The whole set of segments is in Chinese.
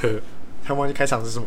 他忘记开场是什么？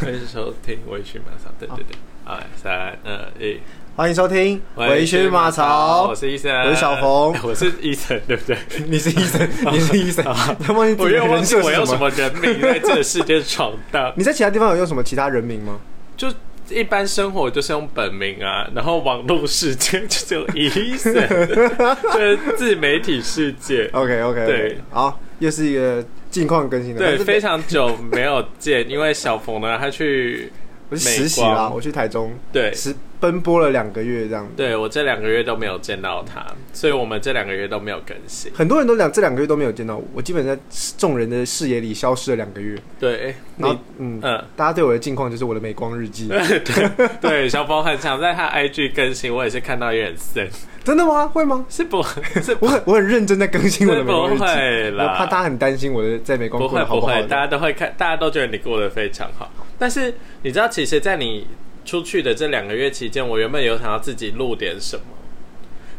欢迎收听微醺马槽，对对对，好，三二一，欢迎收听《微醺马槽。我》，是医生，我是小冯。我是医生，对不对？你是医生，你是医生，他忘记自我又忘记我用什？么人名在这个世界闯荡，你在其他地方有用什么其他人名吗？就一般生活就是用本名啊，然后网络世界就只有医生，就是自媒体世界。OK OK，对，好，又是一个近况更新的，对，是非常久没有见，因为小冯呢，他去 我是实习啦，我去台中对。实奔波了两个月这样。对我这两个月都没有见到他，所以我们这两个月都没有更新。很多人都两这两个月都没有见到我，我基本在众人的视野里消失了两个月。对，然后你，嗯，嗯。大家对我的近况就是我的美光日记，对对，小宝很想在他 IG 更新，我也是看到有点森，真的吗？会吗？是不？是不我很我很认真在更新我的美光日记，会我怕啦，大家很担心我的在美光不会不会。大家都会看，大家都觉得你过得非常好。但是你知道，其实，在你出去的这两个月期间，我原本有想要自己录点什么。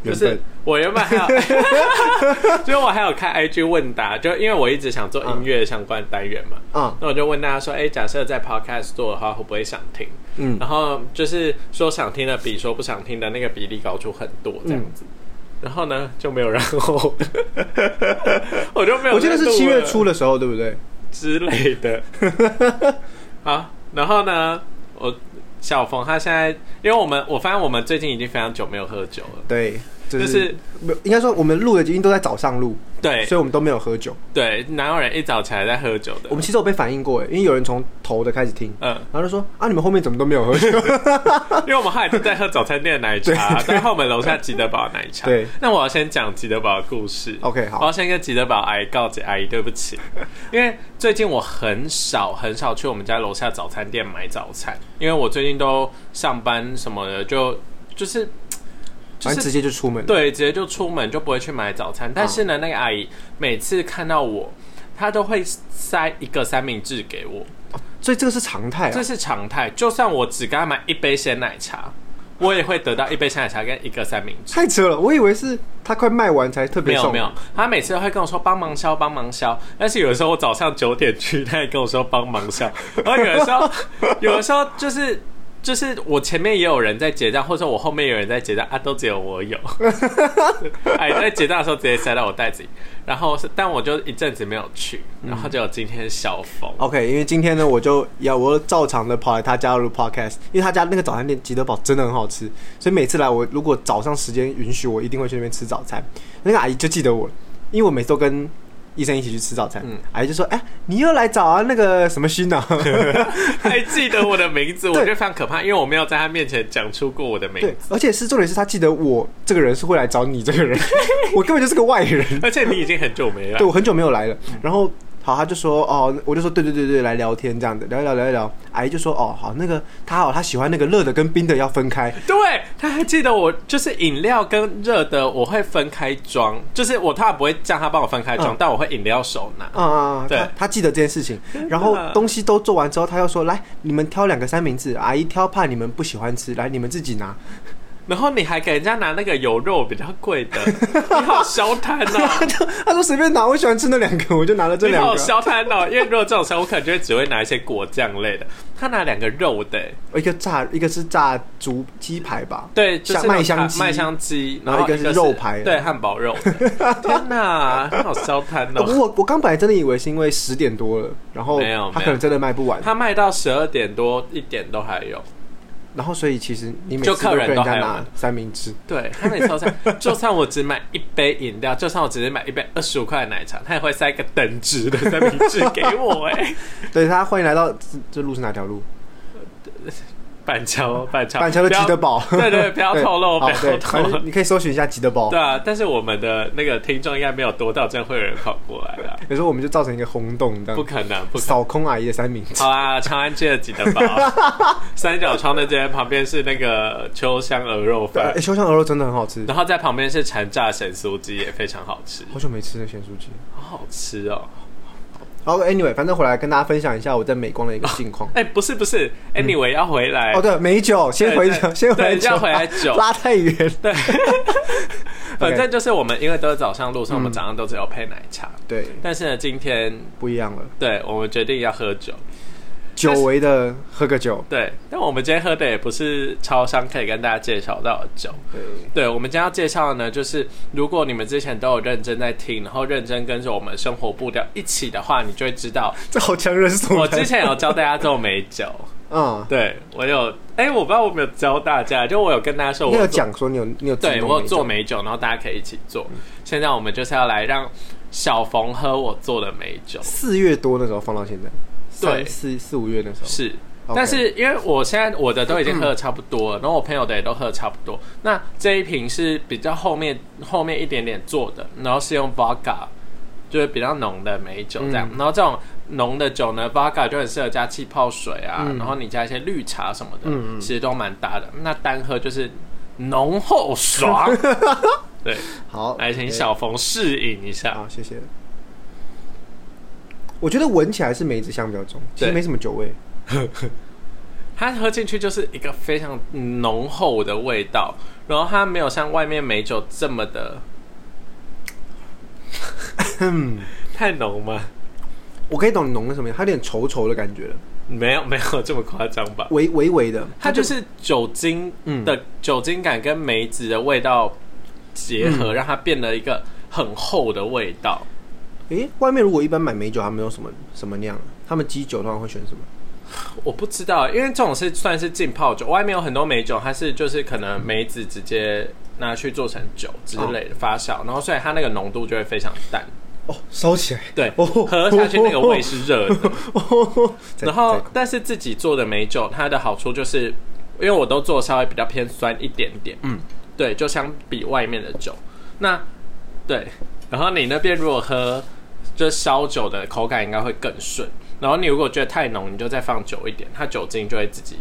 就是我原本还有，就是我还有看 IG 问答，就因为我一直想做音乐相关单元嘛，嗯，那我就问大家说，哎、假设在 Podcast 做的话，会不会想听？嗯，然后就是说想听的比说不想听的那个比例高出很多这样子。然后呢就没有然后，我就没有。我记得是七月初的时候，对不对？之类的。好，然后呢，我小冯他现在，因为我们我发现我们最近已经非常久没有喝酒了，对，就就是没有应该说我们录的已经都在早上录，对所以我们都没有喝酒。对，哪有人一早起来在喝酒的？我们其实有被反映过，哎，因为有人从头的开始听，嗯，然后就说啊，你们后面怎么都没有喝酒？因为我们后来就在喝早餐店的奶茶，在后门楼下吉德堡的奶茶。对，那我要先讲吉德堡的故事。OK，好我要先跟吉德堡阿姨告解，阿姨对不起，因为最近我很少很少去我们家楼下早餐店买早餐，因为我最近都上班什么的，就就是就是反正直接就出门。，对，直接就出门就不会去买早餐。但是呢，那个阿姨每次看到我，她都会塞一个三明治给我，所以这个是常态啊这。是常态。就算我只给她买一杯鲜奶茶，我也会得到一杯鲜奶茶跟一个三明治。太扯了，我以为是他快卖完才特别有没有，他每次都会跟我说帮忙销帮忙销，但是有的时候我早上九点去，他也跟我说帮忙销，然后有的时候有的时候就是。就是我前面也有人在结账，或者我后面有人在结账啊，都只有我有。哎，在结账的时候直接塞到我袋子里，然后是，但我就一阵子没有去，然后就有今天小风。OK，因为今天呢，我就要我照常的跑来他家录 Podcast，因为他家那个早餐店吉德堡真的很好吃，所以每次来我如果早上时间允许，我一定会去那边吃早餐。那个阿姨就记得我，因为我每次都跟医生一起去吃早餐，嗯阿姨就说：“哎、你又来找啊那个什么勋啊？” 还记得我的名字，我觉得非常可怕，因为我没有在他面前讲出过我的名对字，，而且是重点是他记得我这个人是会来找你这个人，我根本就是个外人。而且你已经很久没来对，我很久没有来了。然后好，他就说哦，我就说对对对对，来聊天这样子，聊一聊聊一聊。阿姨就说哦，好，那个他好，他喜欢那个热的跟冰的要分开。对，他还记得我就是饮料跟热的我会分开装，就是我他不会叫他帮我分开装，嗯但我会饮料手拿。啊对他他记得这件事情。然后东西都做完之后，他又说来，你们挑两个三明治，阿姨挑怕你们不喜欢吃，来你们自己拿。然后你还给人家拿那个有肉比较贵的，你好消摊哦！他说随便拿，我喜欢吃那两个，我就拿了这你好两个。消摊哦！因为如果这种时候，我可能就会只会拿一些果酱类的。他拿两个肉的，一个炸，一个是炸猪鸡排吧。对，就是麦香鸡麦香鸡，然后一个是肉排对，汉堡肉。天哪，你好消摊呃哦！我我刚本来真的以为是因为十点多了，然后没有他可能真的卖不完，他卖到十二点多一点都还有。然后所以其实你每就客人次都跟人家拿三明治，对他每次都在，就算我只买一杯饮料，就算我只是买一杯二十五块的奶茶，他也会塞一个等值的三明治给我、哎，对他欢迎来到这这路是哪条路？板桥，板桥，板桥的吉德堡，对对，不要 透露，不要透露。你可以搜寻一下吉德堡对。啊，但是我们的那个听众应该没有多到这样会有人跑过来的，有时候我们就造成一个轰动，这样不可能。扫空阿姨的三明治。好啦，长安街的吉德堡，三角窗的街旁边是那个秋香鹅肉饭哎，，秋香鹅肉真的很好吃，然后在旁边是残炸咸酥鸡，也非常好吃，好久没吃那咸酥鸡。好好吃哦。好，Anyway，反正回来跟大家分享一下我在美光的一个近况。哎、不是不是，anyway 要回来。哦，对，美酒，先回酒，先回酒，对要回来酒拉太远。对，反正就是我们因为都是早上路上，我们早上都只有配奶茶。对，但是呢，今天不一样了，对我们决定要喝酒。久违的喝个酒。对，但我们今天喝的也不是超商可以跟大家介绍到的酒。对，对，我们今天要介绍的呢，就是如果你们之前都有认真在听，然后认真跟着我们生活步调一起的话，你就会知道，这好强人所我之前有教大家做美酒。嗯，对我有，哎、我不知道我有没有教大家，就我有跟大家说我你有讲说你有你有对我有做美酒，然后大家可以一起做。现在我们就是要来让小冯喝我做的美酒，四月多那时候放到现在，对三四四五月那时候是。但是因为我现在我的都已经喝的差不多了，然后我朋友的也都喝的差不多。那这一瓶是比较后面后面一点点做的，然后是用 vodka，就是比较浓的美酒这样。嗯然后这种浓的酒呢，vodka 就很适合加气泡水啊，嗯然后你加一些绿茶什么的，其实都蛮搭的。那单喝就是浓厚爽。对，好，来请小冯试饮一下。好，谢谢。我觉得闻起来是梅子香比较重，其实对没什么酒味。它喝进去就是一个非常浓厚的味道，然后它没有像外面美酒这么的 太浓吗？我可以懂你浓的什么样，它有点稠稠的感觉了，没有没有这么夸张吧？微微微的，它就是酒精嗯的酒精感跟梅子的味道结合，嗯让它变得一个很厚的味道。诶，外面如果一般买美酒，他们用什么什么酿啊？他们基酒通常会选什么？我不知道，因为这种是算是浸泡酒，外面有很多美酒，它是就是可能梅子直接拿去做成酒之类的发酵，然后所以它那个浓度就会非常淡。哦，烧起来。对，哦喝下去那个味是热的。哦然后，但是自己做的美酒，它的好处就是，因为我都做稍微比较偏酸一点点，嗯，对，就相比外面的酒，那对，然后你那边如果喝就是烧酒的口感应该会更顺，然后你如果觉得太浓，你就再放久一点，它酒精就会自己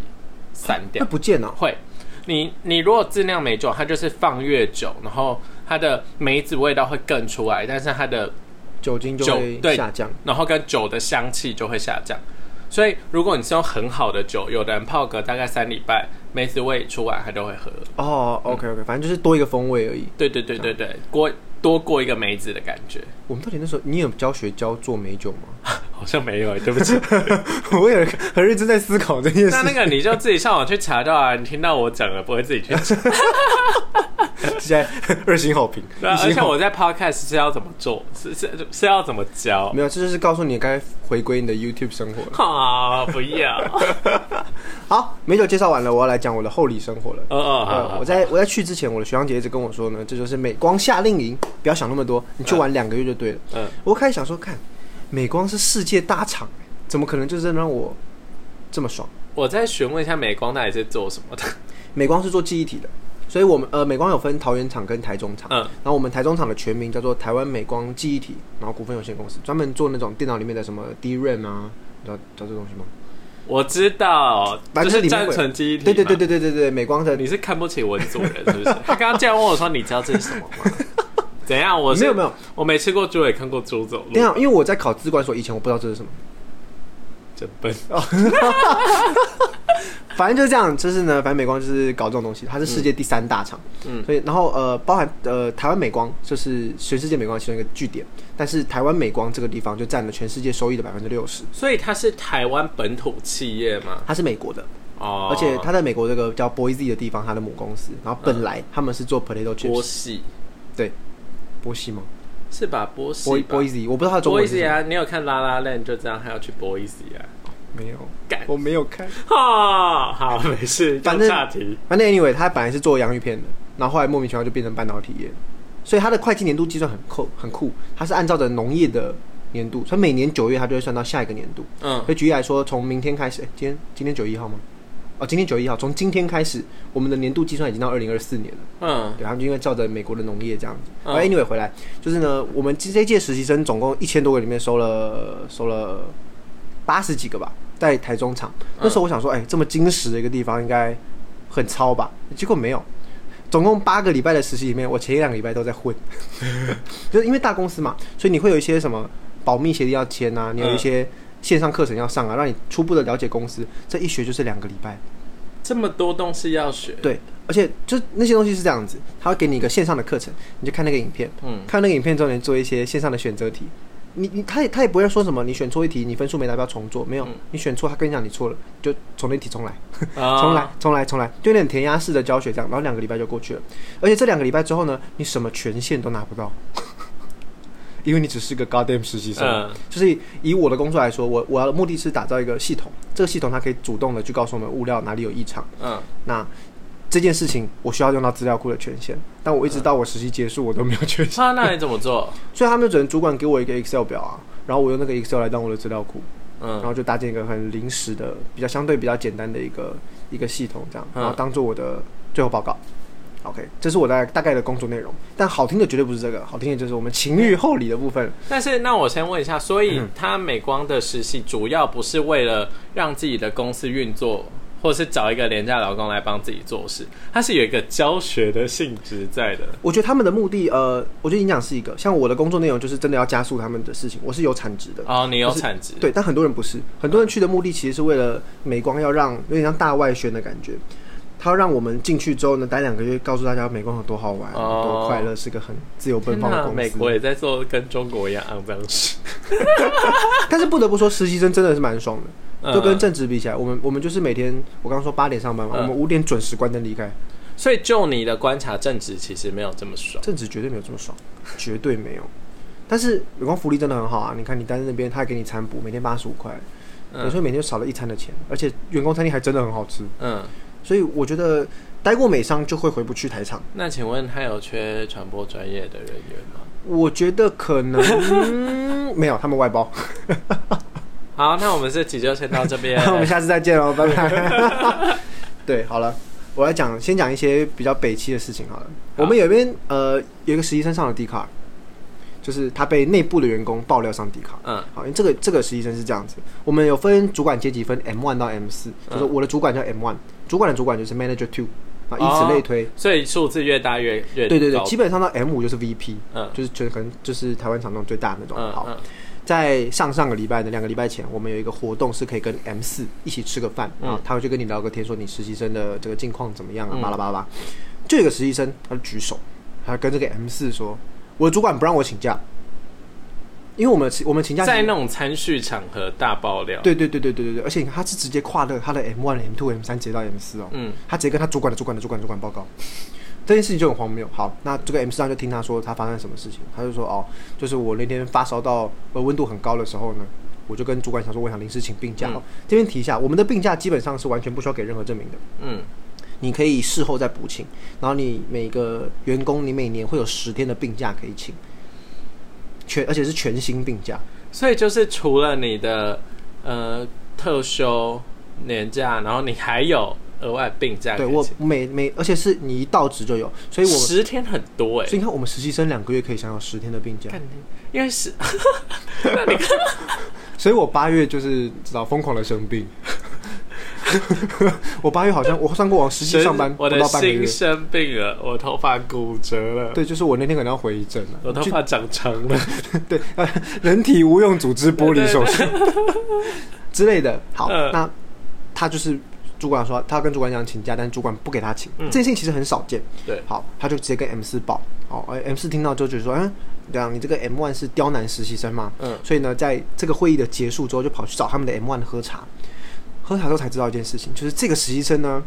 散掉会。不见了？会，你你如果自酿美酒，它就是放越久，然后它的梅子味道会更出来，但是它的酒精就酒会对下降。然后跟酒的香气就会下降。所以如果你是用很好的酒，有的人泡个大概三礼拜，梅子味出来，他都会喝。哦，OK OK，反正就是多一个风味而已。对对对对对，过多过一个梅子的感觉，我们到底那时候你有教学教做美酒吗？好像没有哎、对不起。我有很认真在思考这件事。那那个你就自己上网去查到啊，你听到我讲了，不会自己去查。现在二星好评，对而且我在 podcast 是要怎么做，是是是要怎么教没有，这就是告诉你该回归你的 YouTube 生活了。啊？不要。好，美酒介绍完了，我要来讲我的后里生活了。哦哦，好呃，好我在我在去之前，我的学长姐一直跟我说呢，这就是美光夏令营，不要想那么多，你去玩两个月就对了。嗯，我开始想说，看美光是世界大厂，怎么可能就是让我这么爽？我再询问一下美光到底是做什么的。美光是做记忆体的，所以我们呃美光有分桃园厂跟台中厂，嗯然后我们台中厂的全名叫做台湾美光记忆体，然后股份有限公司，专门做那种电脑里面的什么 DRAM 啊，你知道知道这东西吗？我知道，反就是暂正里面会存记忆体。对对对。对对对对，美光的你是看不起文组人是不是？他刚刚这样问我说：“你知道这是什么吗？” 怎样？我是没有没有，我没吃过猪，也看过猪走路等一，下，因为我在考资管所以前，我不知道这是什么。真笨。反正就是这样，就是呢，反正美光就是搞这种东西，它是世界第三大厂，嗯。所以然后呃，包含呃台湾美光就是全世界美光其中一个据点，但是台湾美光这个地方就占了全世界收益的百分之六十，所以它是台湾本土企业吗？它是美国的，哦，而且它在美国这个叫 Boise 的地方，它的母公司，然后本来他们是做 potato 波系对，波西吗是吧？波系？Boy 吧 Boise，我不知道他的中文是什么，波系啊！你有看拉拉链就知道他要去波系啊。没有干，我没有看。哈，好，没事，反正。反正 anyway，他本来是做洋芋片的，然后后来莫名其妙就变成半导体业，所以他的会计年度计算很酷很酷，他是按照着农业的年度，所以每年九月他就会算到下一个年度。嗯所以举例来说，从明天开始，诶今天今天九月一号吗？哦，今天九月一号，从今天开始，我们的年度计算已经到二零二四年了。嗯对，他们就因为照着美国的农业这样子。嗯而 anyway 回来，就是呢，我们这一届实习生总共一千多个里面收了收了八十几个吧，在台中厂。那时候我想说，哎、这么精实的一个地方应该很超吧？结果没有。总共八个礼拜的实习里面，我前一两个礼拜都在混，就是因为大公司嘛，所以你会有一些什么保密协议要签啊，你有一些线上课程要上啊，让你初步的了解公司，这一学就是两个礼拜。这么多东西要学，对，而且就那些东西是这样子，他会给你一个线上的课程，你就看那个影片，嗯看那个影片之后，你做一些线上的选择题。你你他也他也不会说什么，你选错一题，你分数没达标重做，没有，嗯你选错，他跟你讲你错了，就从那题重来。啊 重来，重来，重来，就有点填鸭式的教学这样，然后两个礼拜就过去了。而且这两个礼拜之后呢，你什么权限都拿不到，因为你只是个 goddamn 实习生。嗯就是以我的工作来说，我我要的目的是打造一个系统，这个系统它可以主动的去告诉我们物料哪里有异常。嗯，那这件事情我需要用到资料库的权限，但我一直到我实习结束，我都没有权限，啊，那你怎么做？所以他们只能主管给我一个 Excel 表啊，然后我用那个 Excel 来当我的资料库。嗯然嗯后就搭建一个很临时的、比较相对比较简单的一个一个系统，这样，嗯然后当做我的最后报告。OK，这是我大大概的工作内容，但好听的绝对不是这个，好听的就是我们情欲厚礼的部分。但是那我先问一下，所以嗯他美光的实习主要不是为了让自己的公司运作，或是找一个廉价劳工来帮自己做事，它是有一个教学的性质在的。我觉得他们的目的，呃，我觉得影响是一个，像我的工作内容就是真的要加速他们的事情，我是有产值的。哦，你有产值，对，但很多人不是，很多人去的目的其实是为了美光要让有点像大外宣的感觉，他让我们进去之后呢，待两个月，告诉大家美国有多好玩、哦多快乐，是个很自由奔，放的公司。美国也在做跟中国一样肮脏事，但是不得不说，实习生真的是蛮爽的。嗯就跟正职比起来，我们我们就是每天，我刚刚说八点上班嘛，嗯我们五点准时关灯离开。所以就你的观察，正职其实没有这么爽。正职绝对没有这么爽，绝对没有。但是美光福利真的很好啊！你看你待在那边，他还给你餐补，每天八十五块，有时嗯候每天就少了一餐的钱，而且员工餐厅还真的很好吃。嗯，所以我觉得待过美商就会回不去台场。那请问还有缺传播专业的人员吗？我觉得可能、嗯 没有，他们外包。好，那我们这集就先到这边。我们下次再见喽，拜拜。对，好了，我来讲，先讲一些比较北气的事情好了。好我们有一边呃有一个实习生上了 D 卡，就是他被内部的员工爆料上 D 卡。嗯好，因为这个这个实习生是这样子，我们有分主管阶级，分 M one 到 M 四、就是我的主管叫 M one，主管的主管就是 Manager two，啊，以此类推。所以数字越大越越对对对，基本上到 M 五就是 VP，嗯就是觉得可能就是台湾厂中最大的那种。好，在上上个礼拜的两个礼拜前，我们有一个活动是可以跟 M 四一起吃个饭，嗯然后他会去跟你聊个天，说你实习生的这个近况怎么样啊，嗯巴拉巴拉巴拉。就有一个实习生，他就举手，他跟这个 M 四说，我的主管不让我请假，因为我们我们请假在那种参叙场合大爆料。，对对对对对对对，而且你看他是直接跨了他的 M one、M two、M 三直接到 M 四哦，嗯。他直接跟他主管的主管的主管的主管报告，这件事情就很荒谬。好，那这个 M 四上就听他说他发生什么事情，他就说哦，就是我那天发烧到呃温度很高的时候呢，我就跟主管想说我想临时请病假。这边提一下，我们的病假基本上是完全不需要给任何证明的，嗯你可以事后再补请，然后你每个员工你每年会有十天的病假可以请，全而且是全新病假。所以就是除了你的呃特休年假，然后你还有额外病假对我，每每而且是你一到职就有，所以我们十天很多哎、所以你看，我们实习生两个月可以享有十天的病假，因为是，那你看，所以我八月就是知道疯狂的生病。我八月好像我上过网实际上班不我的心，生病了，我头发骨折了，对，就是我那天可能要回一阵了。我头发长长了，对，呃，人体无用组织剥离手术 之类的。好，嗯那他就是主管说他跟主管讲请假，但是主管不给他请，嗯这件事情其实很少见。对，好，他就直接跟 M 四报。好，哎，M 四听到之后就说，嗯，这样你这个 M one 是刁难实习生吗？嗯所以呢，在这个会议的结束之后，就跑去找他们的 M one 喝茶。喝茶之后才知道一件事情，就是这个实习生呢，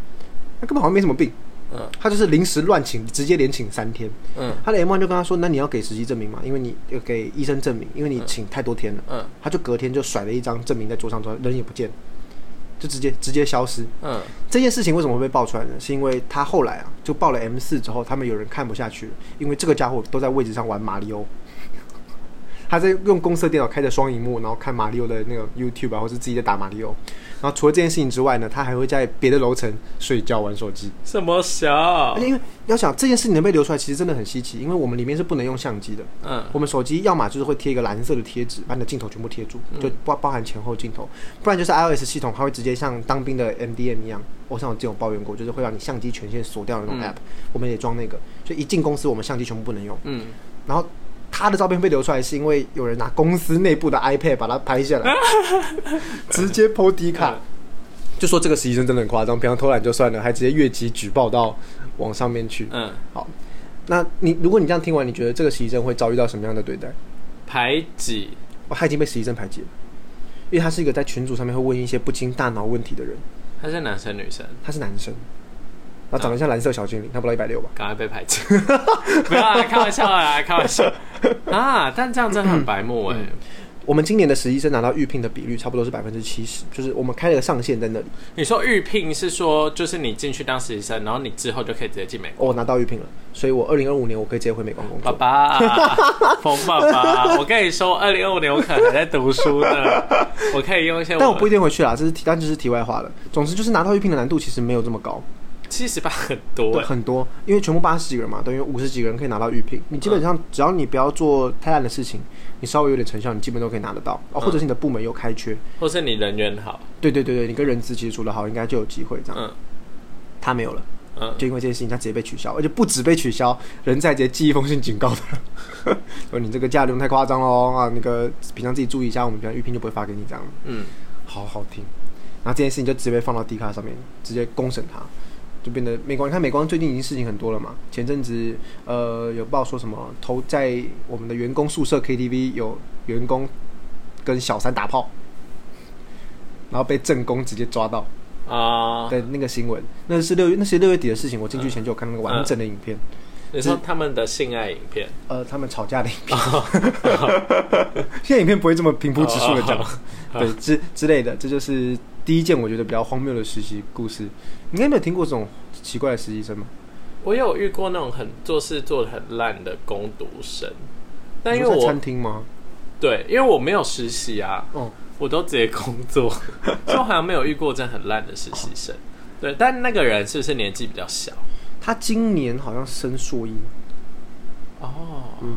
他根本好像没什么病，嗯他就是临时乱请，直接连请三天。嗯他的 M one 就跟他说，那你要给实习证明嘛，因为你要给医生证明，因为你请太多天了。嗯他就隔天就甩了一张证明在桌上，之后人也不见，就直接直接消失。嗯这件事情为什么会被爆出来呢？是因为他后来啊，就报了 M 四之后，他们有人看不下去了，因为这个家伙都在位置上玩马里奥，他在用公司的电脑开着双荧幕，然后看马里奥的那个 YouTube 啊，或是自己在打马里奥。然后除了这件事情之外呢，他还会在别的楼层睡觉玩手机。什么小而且因为要想这件事情能被流出来，其实真的很稀奇，因为我们里面是不能用相机的。嗯我们手机要么就是会贴一个蓝色的贴纸，把你的镜头全部贴住，就包包含前后镜头；不然就是 iOS 系统，它会直接像当兵的 MDM 一样。我上有这种抱怨过，就是会让你相机权限锁掉的那种嗯 app，、我们也装那个，所以一进公司我们相机全部不能用。嗯然后他的照片被流出来，是因为有人拿公司内部的 iPad 把它拍下来，直接 PO 迪卡，就说这个实习生真的很夸张，平常偷懒就算了，还直接越级举报到网上面去。嗯，好，那你如果你这样听完，你觉得这个实习生会遭遇到什么样的对待？排挤，哦，他已经被实习生排挤了，因为他是一个在群组上面会问一些不经大脑问题的人，他是男生女生，他是男生，然后长得像蓝色小精灵，他不到一百六吧？赶快被排挤。不要啦，开玩笑啦，开玩笑啊！但这样真的很白目哎、我们今年的实习生拿到预聘的比率差不多是百分之七十，就是我们开了个上限在那里。你说预聘是说，就是你进去当实习生，然后你之后就可以直接进美国。哦，我拿到预聘了，所以我二零二五年我可以直接回美国工爸作。爸，冯爸爸，我跟你说，二零二五年我可能还在读书呢，我可以用一些，但我不一定回去啦，这是题，但这是题外话了。总之就是拿到预聘的难度其实没有这么高，七十八很多对，欸，很多，因为全部八十几个人嘛，等于五十几个人可以拿到预聘。你基本上只要你不要做太烂的事情，你稍微有点成效，你基本都可以拿得到。哦，或者是你的部门有开缺，或是你人缘好，对对对对，你跟人资其实处得好，应该就有机会这样。嗯他没有了。嗯，就因为这件事情，他直接被取消，而且不止被取消，人在直接寄一封信警告他，说 你这个假利用太夸张喽啊，那个平常自己注意一下，我们平常预聘就不会发给你这样，嗯，好好听。然后这件事情就直接被放到 D 卡上面，直接公审他，就变得美光。你看美光最近已经事情很多了嘛，前阵子呃有报说什么投在我们的员工宿舍 KTV 有员工跟小三打炮，然后被正宫直接抓到。啊，的那个新闻，那是六月，那是六月底的事情。我进去前就有看那个完整的影片，你说他们的性爱影片，呃，他们吵架的影片。现在影片不会这么平铺直述的讲，对之之类的。这就是第一件我觉得比较荒谬的实习故事。你应该没有听过这种奇怪的实习生吗？我有遇过那种很做事做的很烂的工读生，但因为我餐厅吗？对，因为我没有实习啊，哦，我都直接工作，所以我好像没有遇过这样很烂的实习生。对，但那个人是不是年纪比较小？他今年好像升硕一，哦，嗯，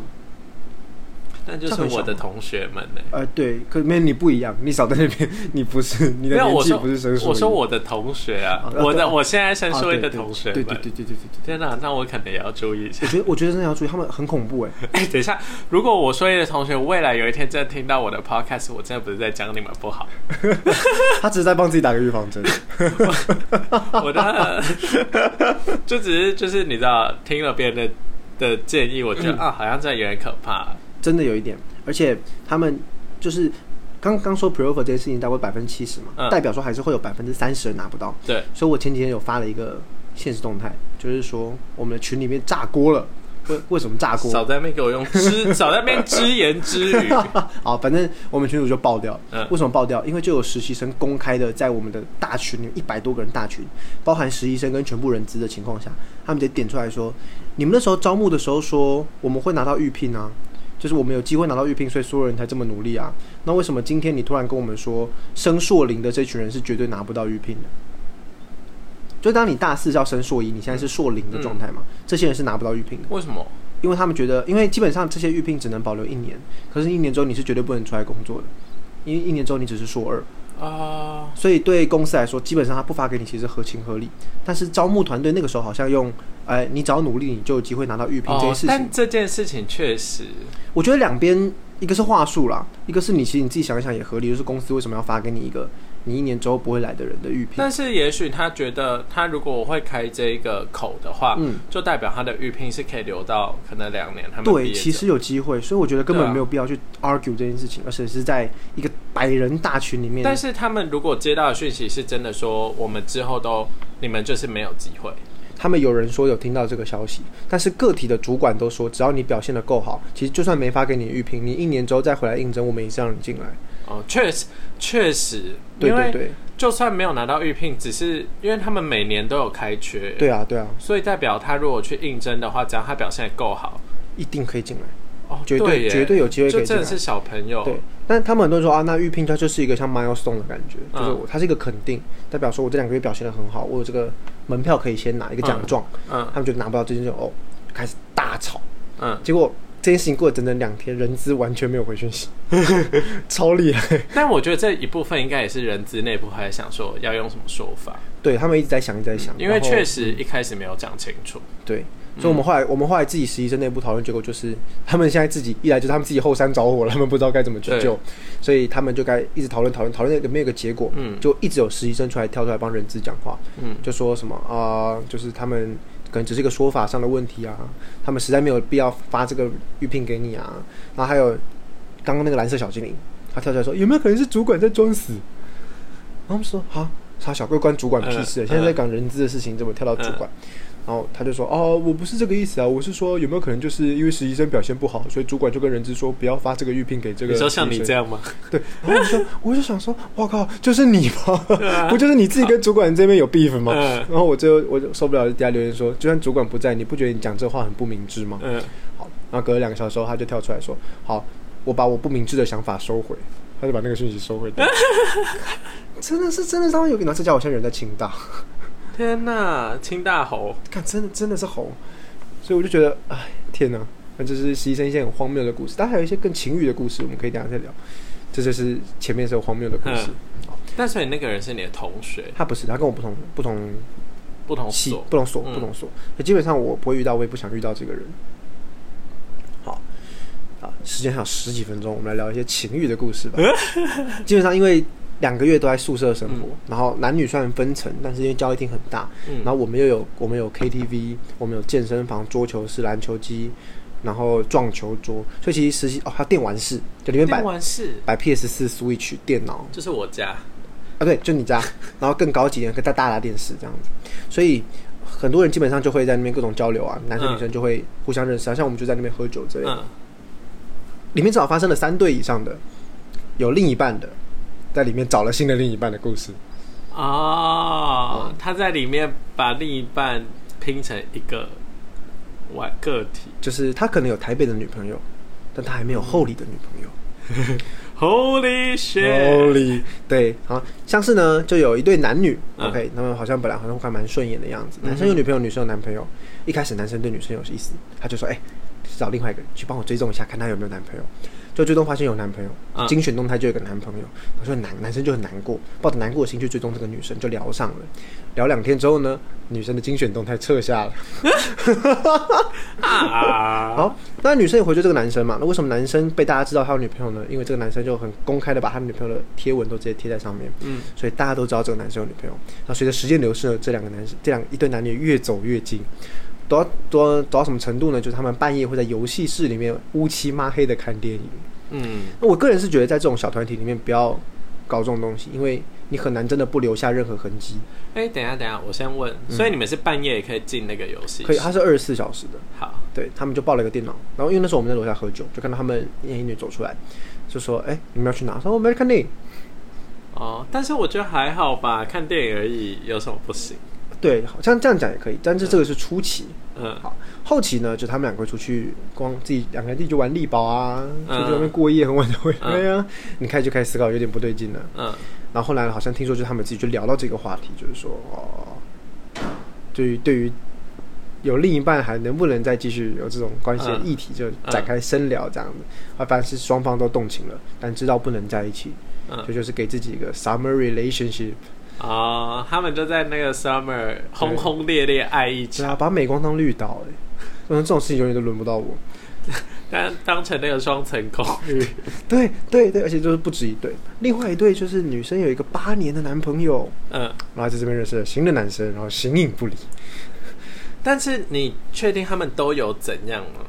那就是我的同学们呢。呃，对，可没有你不一样，你少在那边，你不是你的年纪我说不是。我说我的同学啊，啊我的啊我现在升啊硕一的对对同学们对对对。对对对对。天哪，那我可能也要注意一下我。觉得我觉得真的要注意，他们很恐怖哎。哎、等一下，如果我说一的同学未来有一天真的听到我的 podcast，我真的不是在讲你们不好，他只是在帮自己打个预防针。我的就只是就是你知道听了别人的的建议，我觉得、嗯啊，好像真的有点可怕。真的有一点，而且他们就是刚刚说 Prova 这件事情大概百分之七十嘛，嗯代表说还是会有百分之三十人拿不到。对，所以我前几天有发了一个现实动态，就是说我们的群里面炸锅了。为为什么炸锅？少在那边给我用只 少在那边只言只语。好，反正我们群主就爆掉。嗯为什么爆掉？因为就有实习生公开的在我们的大群里面，一百多个人大群，包含实习生跟全部人资的情况下，他们直接点出来说：你们那时候招募的时候说我们会拿到预聘啊，就是我们有机会拿到预聘，所以所有人才这么努力啊。那为什么今天你突然跟我们说升硕零的这群人是绝对拿不到预聘的？就当你大四要升硕一，你现在是硕零的状态嘛？这些人是拿不到预聘的。为什么？因为他们觉得，因为基本上这些预聘只能保留一年，可是，一年之后你是绝对不能出来工作的，因为一年之后你只是硕二，啊、所以对公司来说，基本上他不发给你其实合情合理。但是招募团队那个时候好像用，哎，你只要努力，你就有机会拿到预聘这件事情。哦但这件事情确实，我觉得两边一个是话术啦，一个是你其实你自己想一想也合理，就是公司为什么要发给你一个你一年之后不会来的人的预聘？但是也许他觉得，他如果我会开这个口的话，嗯就代表他的预聘是可以留到可能两年。他们对，其实有机会，所以我觉得根本没有必要去 argue 这件事情，而且是在一个百人大群里面。但是他们如果接到的讯息是真的说，我们之后都你们就是没有机会，他们有人说有听到这个消息，但是个体的主管都说，只要你表现的够好，其实就算没发给你预聘，你一年之后再回来应征，我们也是让你进来。哦，确实确实，对对对，就算没有拿到预聘，只是因为他们每年都有开缺，对啊对啊，所以代表他如果去应征的话，只要他表现得够好，一定可以进来。哦，绝对绝对有机会可以进来。就真的是小朋友，对，但他们很多人说啊，那预聘它就是一个像 milestone 的感觉，嗯。就是我它是一个肯定，代表说我这两个月表现的很好，我有这个门票可以先拿一个奖状。嗯他们觉得拿不到这件事哦，开始大吵。嗯，结果这件事情过了整整两天，人资完全没有回讯息，超厉害。但我觉得这一部分应该也是人资内部还在想说要用什么说法，对他们一直在想，一直在想，因为确实一开始没有讲清楚。对，所以我们后来、我们后来自己实习生内部讨论结果就是，他们现在自己一来就是他们自己后山着火了，他们不知道该怎么去救，所以他们就该一直讨论讨论讨论，有没有个结果？嗯。就一直有实习生出来跳出来帮人资讲话，嗯。就说什么啊、就是他们可能只是一个说法上的问题啊，他们实在没有必要发这个预聘给你啊。然后还有刚刚那个蓝色小精灵，他跳出来说有没有可能是主管在装死？然后我们说好，他小贵关主管屁事，嗯现在在讲人资的事情，怎么跳到主管？然后他就说：“哦，我不是这个意思啊，我是说有没有可能就是因为实习生表现不好，所以主管就跟人资说不要发这个预聘给这个。”你说像你这样吗？对，然后我就我就想说，我靠，就是你吗？啊 不就是你自己跟主管这边有 beef 吗？嗯然后我就我就受不了，底下留言说，就算主管不在，你不觉得你讲这话很不明智吗？嗯，好，然后隔了两个小时后，他就跳出来说，好，我把我不明智的想法收回，他就把那个讯息收回 掉。真的是真的，他们有给，然后这家伙现在人在清大，天哪，清大猴，看真的真的是猴，所以我就觉得，哎，天哪，那这是实习生一些很荒谬的故事，但还有一些更情欲的故事，我们可以等下再聊。这就是前面是有荒谬的故事，但所以那个人是你的同学，他不是，他跟我不同不同不同系所，不同所嗯。不同所，所以基本上我不会遇到，我也不想遇到这个人。好，啊，时间还有十几分钟，我们来聊一些情欲的故事吧。基本上因为两个月都在宿舍生活，然后男女虽然分层，但是因为交易厅很大，嗯。然后我们又有我们有 KTV，我们有健身房、桌球室、篮球机，然后撞球桌，所以其实实习哦，还有电玩室，就里面摆电玩室。摆 PS 四、Switch 电脑，就是我家，啊，对，就你家，然后更高级一点，跟大大大电视这样子，所以很多人基本上就会在那边各种交流啊，男生嗯女生就会互相认识啊，像我们就在那边喝酒之类的。嗯，里面至少发生了三对以上的，有另一半的，在里面找了新的另一半的故事。哦，他在里面把另一半拼成一个外个体就是他可能有台北的女朋友，但他还没有后里的女朋友。Holy shit！Holy，对，好像是呢，就有一对男女、嗯 o k 他们好像本来好像还蛮顺眼的样子，男生有女朋友，女生有男朋友。一开始男生对女生有意思，他就说：“哎、找另外一个人去帮我追踪一下，看他有没有男朋友。”就追踪发现有男朋友，嗯精选动态就有个男朋友，他说男男生就很难过，抱着难过的心去追踪这个女生，就聊上了。聊两天之后呢，女生的精选动态撤下了。啊，好，那女生也回追这个男生嘛？那为什么男生被大家知道他有女朋友呢？因为这个男生就很公开的把他女朋友的贴文都直接贴在上面，嗯，所以大家都知道这个男生有女朋友。那随着时间流逝呢，这两个男生，这两一对男女越走越近，走到走到到什么程度呢？就是他们半夜会在游戏室里面乌漆抹黑的看电影。嗯，那我个人是觉得，在这种小团体里面不要搞这种东西，因为你很难真的不留下任何痕迹。哎，等一下，等一下，我先问，所以你们是半夜也可以进那个游戏？可以，它是二十四小时的。好，对他们就抱了一个电脑，然后因为那时候我们在楼下喝酒，就看到他们一男一女走出来，就说：“哎、你们要去哪？”说：“我们要去看电影。哦，但是我觉得还好吧，看电影而已，有什么不行？”对，好像这样讲也可以，但是这个是初期。嗯，好，后期呢，就他们两个会出去光自己两个人自己就玩力宝啊，嗯出去外面过夜，很晚才回来啊。你开始就开始思考，有点不对劲了。嗯，然后后来好像听说，就是他们自己就聊到这个话题，就是说，哦，对于对于有另一半还能不能再继续有这种关系的议题，就展开深聊这样子。啊，反正是双方都动情了，但知道不能在一起，嗯这就是给自己一个 summer relationship。哦，他们就在那个 summer 轰轰烈烈爱一场，对啊，把美光当绿岛哎、欸，这种事情永远都轮不到我。但当成那个双层公寓，对对对，而且就是不止一对，另外一对就是女生有一个八年的男朋友，嗯，然后在这边认识了新的男生，然后形影不离。但是你确定他们都有怎样吗？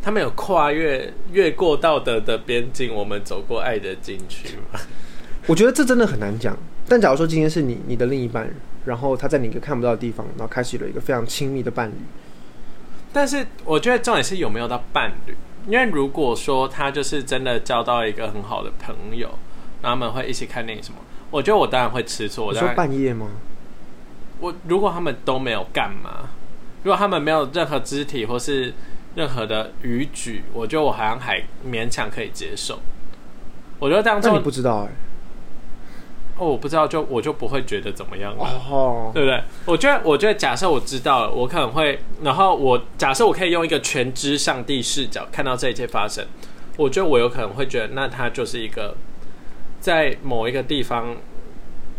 他们有跨越越过道德的边境，我们走过爱的禁区吗？我觉得这真的很难讲。但假如说今天是你你的另一半，然后他在你一个看不到的地方，然后开始了一个非常亲密的伴侣，但是我觉得重点是有没有到伴侣，因为如果说他就是真的交到一个很好的朋友，然后他们会一起看电影什么，我觉得我当然会吃醋。我你说半夜吗？我如果他们都没有干嘛，如果他们没有任何肢体或是任何的语举，我觉得我好像还勉强可以接受。我觉得当那你做不知道哎、哦，我不知道，就我就不会觉得怎么样了。哦，对不对？我觉得，我觉得，假设我知道了，我可能会，然后我假设我可以用一个全知上帝视角看到这一切发生，我觉得我有可能会觉得，那他就是一个在某一个地方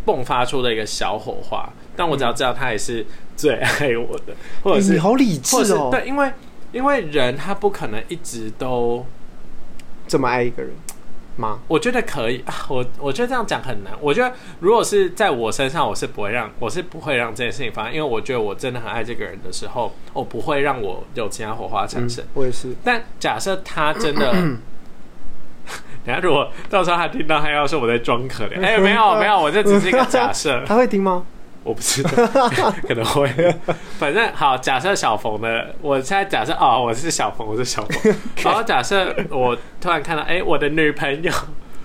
迸发出的一个小火花，但我只要知道他也是最爱我的，或者是你好理智哦，对，因为因为人他不可能一直都，这么爱一个人吗？我觉得可以啊，我我觉得这样讲很难。我觉得如果是在我身上，我是不会让我是不会让这件事情发生，因为我觉得我真的很爱这个人的时候，我不会让我有其他火花产生。我也是，但假设他真的，等下如果到时候他听到，他要说我在装可怜，哎、没有没有，我这只是一个 假设。他会听吗？我不知道，可能会。反正好，假设小冯的，我现在假设哦，我是小冯，我是小冯。然后假设我突然看到，哎、我的女朋友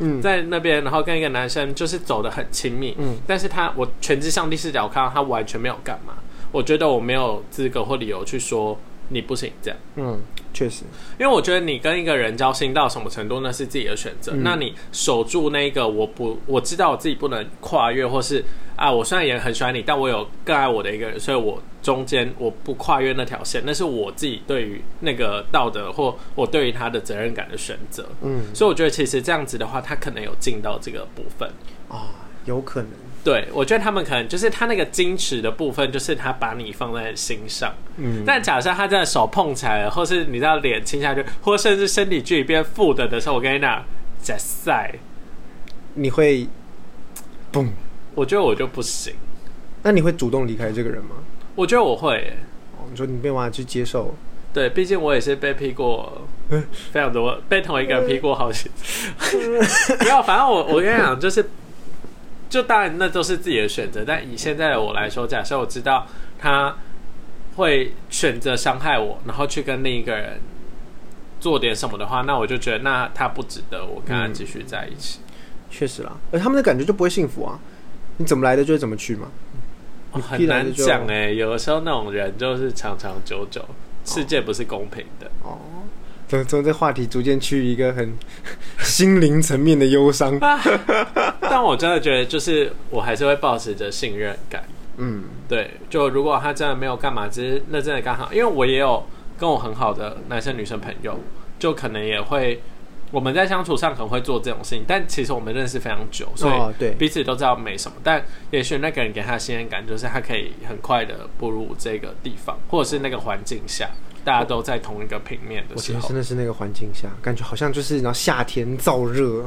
嗯，在那边，然后跟一个男生就是走的很亲密，嗯但是他我全知上帝视角，我看到他完全没有干嘛，我觉得我没有资格或理由去说你不行这样。嗯，确实，因为我觉得你跟一个人交心到什么程度，那是自己的选择。嗯那你守住那个，我不我知道我自己不能跨越，或是啊，我虽然也很喜欢你，但我有更爱我的一个人，所以我中间我不跨越那条线，那是我自己对于那个道德或我对于他的责任感的选择。嗯所以我觉得其实这样子的话，他可能有尽到这个部分。啊，有可能，对，我觉得他们可能就是他那个矜持的部分，就是他把你放在心上。嗯，但假设他真的手碰起来了，或是你知道脸亲下去，或甚至身体距离变负的的时候，我跟你讲，假赛，你会，嘣，我觉得我就不行。那你会主动离开这个人吗？我觉得我会耶，哦，你说你没办法去接受，对，毕竟我也是被劈过 非常多，被同一个人劈过好几次。没有，反正我我跟你讲，就是，就当然那都是自己的选择，但以现在的我来说，假设我知道他会选择伤害我，然后去跟另一个人做点什么的话，那我就觉得那他不值得我跟他继续在一起。确实啦，而他们的感觉就不会幸福啊，你怎么来的就会怎么去嘛，哦很难讲哎、有的时候那种人就是长长久久，世界不是公平的。哦，从从这话题逐渐趋于一个很 心灵层面的忧伤，但我真的觉得，就是我还是会保持着信任感。嗯对，就如果他真的没有干嘛，只是那真的刚好，因为我也有跟我很好的男生女生朋友，就可能也会我们在相处上可能会做这种事情，但其实我们认识非常久，所哦对以彼此都知道没什么。但也许那个人给他的信任感，就是他可以很快的步入这个地方，或者是那个环境下，大家都在同一个平面的时候我觉得真。的是那个环境下，感觉好像就是然后夏天燥热，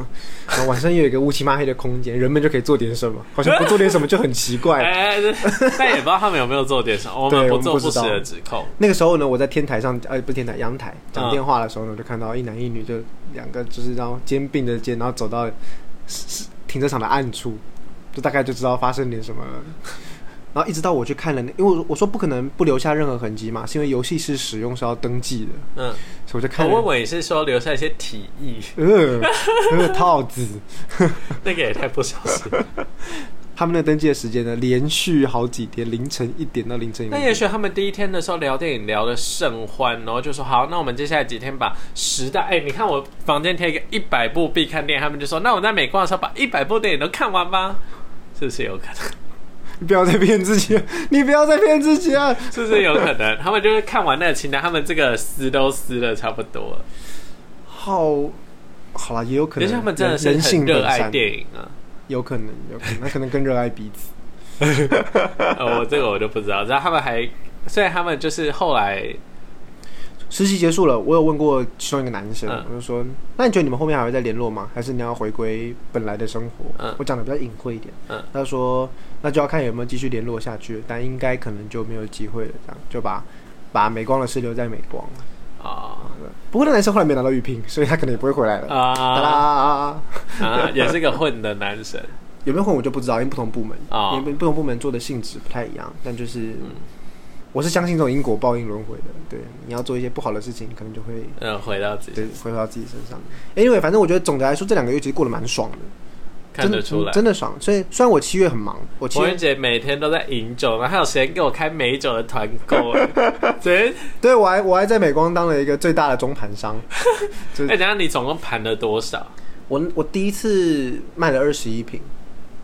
然后晚上又有一个乌漆嘛黑的空间，人们就可以做点什么，好像不做点什么就很奇怪。哎，但也不知道他们有没有做点什么，我对们不 做不实的指控。那个时候呢，我在天台上，呃，不是天台，阳台讲嗯电话的时候呢，我就看到一男一女，就两个就是然后肩并着肩，然后走到停车场的暗处，就大概就知道发生点什么了。然后一直到我去看了那，因为我我说不可能不留下任何痕迹嘛，是因为游戏是使用是要登记的，嗯，所以我就看了，我问我也是说留下一些体液，嗯，那个套子，那个也太不小心。他们的登记的时间呢，连续好几天，凌晨一点到凌晨一点。那也许他们第一天的时候聊电影聊得甚欢，然后就说好，那我们接下来几天把十大哎、你看我房间贴一个一百部必看电影，他们就说那我在美国的时候把一百部电影都看完吧，是不是有可能？你不要再骗自己了，你不要再骗自己了。是不是有可能？他们就是看完那个清单，他们这个撕都撕的差不多了，好，好了，也有可能，可是他们真的是人性很热爱电影啊。有可能，有可能，那可能更热爱彼此。呃，我这个我就不知道，然后他们还，虽然他们就是后来，实习结束了，我有问过其中一个男生，嗯我就说：“那你觉得你们后面还会再联络吗？还是你要回归本来的生活？”嗯我讲的比较隐晦一点。嗯他说：“那就要看有没有继续联络下去，但应该可能就没有机会了。”这样就把把美光的事留在美光了。啊不过那男生后来没拿到预聘，所以他可能也不会回来了。啊也是个混的男生 有没有混我就不知道，因为不同部门，啊因为不同部门做的性质不太一样。但就是，嗯我是相信这种因果报应轮回的。对，你要做一些不好的事情，可能就会嗯，回到自己对回到自己身上。Anyway，反正我觉得总的来说，这两个月其实过得蛮爽的，看得出来。真的爽。所以虽然我七月很忙，我七月博云姐每天都在饮酒，然后还有时间给我开美酒的团购，哎，直对我还我还在美光当了一个最大的中盘商。就哎，等下你总共盘了多少？我我第一次卖了二十一瓶，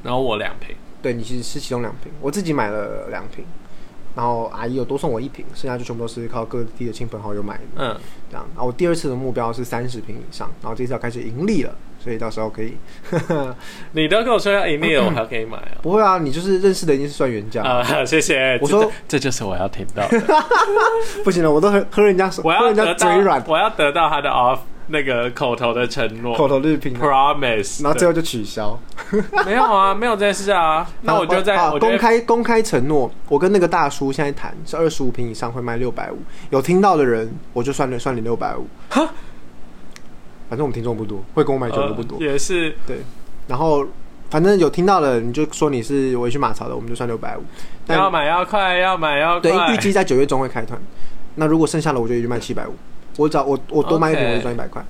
然后我两瓶。对你其实是其中两瓶，我自己买了两瓶，然后阿姨有多送我一瓶，剩下就全部都是靠各地的亲朋好友买的。嗯，这样，然后我第二次的目标是三十瓶以上，然后这次要开始盈利了，所以到时候可以。你都跟我说要盈利了，我还可以买啊。不会啊，你就是认识的已经是算原价，啊，谢谢。我说这这就是我要听到的，不行了，我都喝喝人家我要喝人家嘴软，我要得到他的 off 那个口头的承诺口头日评，promise，然后最后就取消。没有啊，没有这件事啊。那我就在公开公开承诺，我跟那个大叔现在谈是二十五平以上会卖六百五，有听到的人我就算算你六百五。反正我们听众不多，会跟我买酒的不多呃。也是对，然后反正有听到的，你就说你是维去马槽的，我们就算六百五。但要买要快，要买要对，快预。计在九月中会开团。那如果剩下的，我就一直卖七百五。我找我我多卖一瓶，我就赚一百块。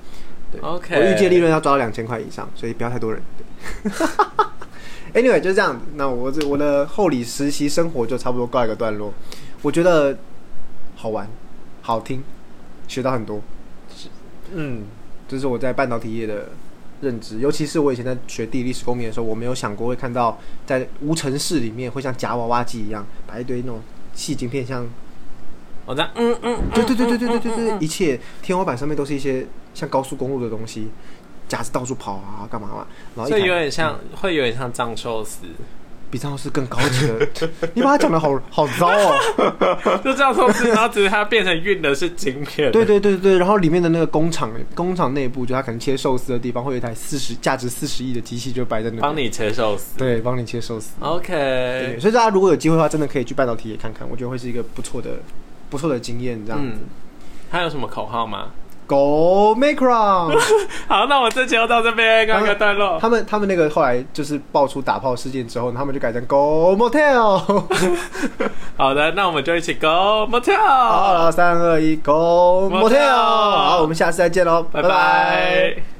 对 OK 我预计利润要抓到两千块以上，所以不要太多人。对 anyway，就是这样子。那我这我的厚礼实习生活就差不多告一个段落。我觉得好玩、好听，学到很多。嗯，这是我在半导体业的认知，尤其是我以前在学地理历史公民的时候，我没有想过会看到在无尘室里面会像夹娃娃机一样摆一堆那种细晶片，像我这样，嗯嗯，对对对对对对对对，一切天花板上面都是一些像高速公路的东西，夹子到处跑啊，干嘛嘛，然后所以有点像，会有点像藏寿司，比藏寿司更高级的，你把它讲的好好糟哦。就藏寿司，然后只是它变成运的是晶片。对对对对，然后里面的那个工厂工厂内部，就它可能切寿司的地方，会有一台四十价值四十亿的机器就摆在那边，帮你切寿司。对帮你切寿司。OK，所以大家如果有机会的话，真的可以去半导体也看看，我觉得会是一个不错的、不错的经验。这样子、嗯，还有什么口号吗？Go Macron，好，那我这期就到这边告一个段落。他们他们那个后来就是爆出打炮事件之后，他们就改成 Go Motel。好的，那我们就一起 Go Motel，了，三二一，Go Motel Motel。好，我们下次再见喽，拜拜。